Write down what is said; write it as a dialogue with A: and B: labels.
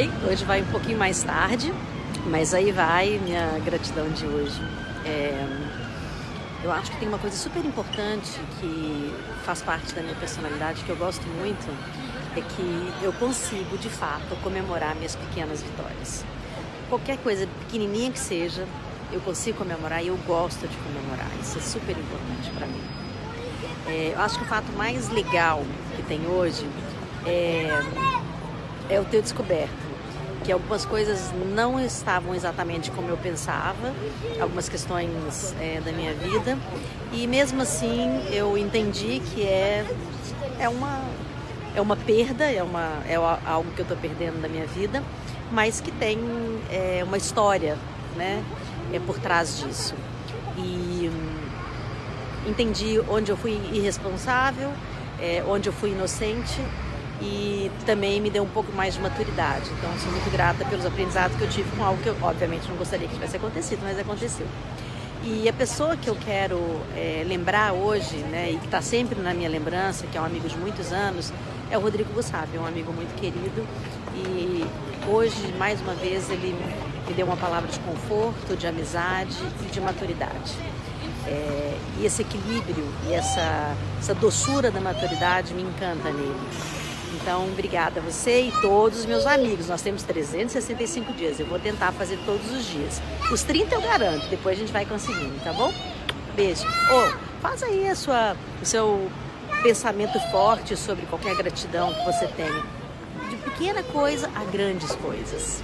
A: Oi, hoje vai um pouquinho mais tarde, mas aí vai minha gratidão de hoje. É, eu acho que tem uma coisa super importante que faz parte da minha personalidade, que eu gosto muito, é que eu consigo, de fato, comemorar minhas pequenas vitórias. Qualquer coisa pequenininha que seja, eu consigo comemorar e eu gosto de comemorar. Isso é super importante para mim. É, eu acho que o fato mais legal que tem hoje é, é o ter descoberto que algumas coisas não estavam exatamente como eu pensava, algumas questões é, da minha vida, e mesmo assim eu entendi que é, é, uma, é uma perda, é, uma, é algo que eu estou perdendo da minha vida, mas que tem é, uma história né, é, por trás disso. E hum, entendi onde eu fui irresponsável, é, onde eu fui inocente e também me deu um pouco mais de maturidade. Então, sou muito grata pelos aprendizados que eu tive com algo que eu, obviamente, não gostaria que tivesse acontecido, mas aconteceu. E a pessoa que eu quero é, lembrar hoje, né, e que está sempre na minha lembrança, que é um amigo de muitos anos, é o Rodrigo é um amigo muito querido. E hoje, mais uma vez, ele me deu uma palavra de conforto, de amizade e de maturidade. É, e esse equilíbrio e essa, essa doçura da maturidade me encanta nele. Então, obrigada a você e todos os meus amigos. Nós temos 365 dias. Eu vou tentar fazer todos os dias. Os 30 eu garanto, depois a gente vai conseguindo, tá bom? Beijo. Oh, faz aí a sua, o seu pensamento forte sobre qualquer gratidão que você tenha. De pequena coisa a grandes coisas.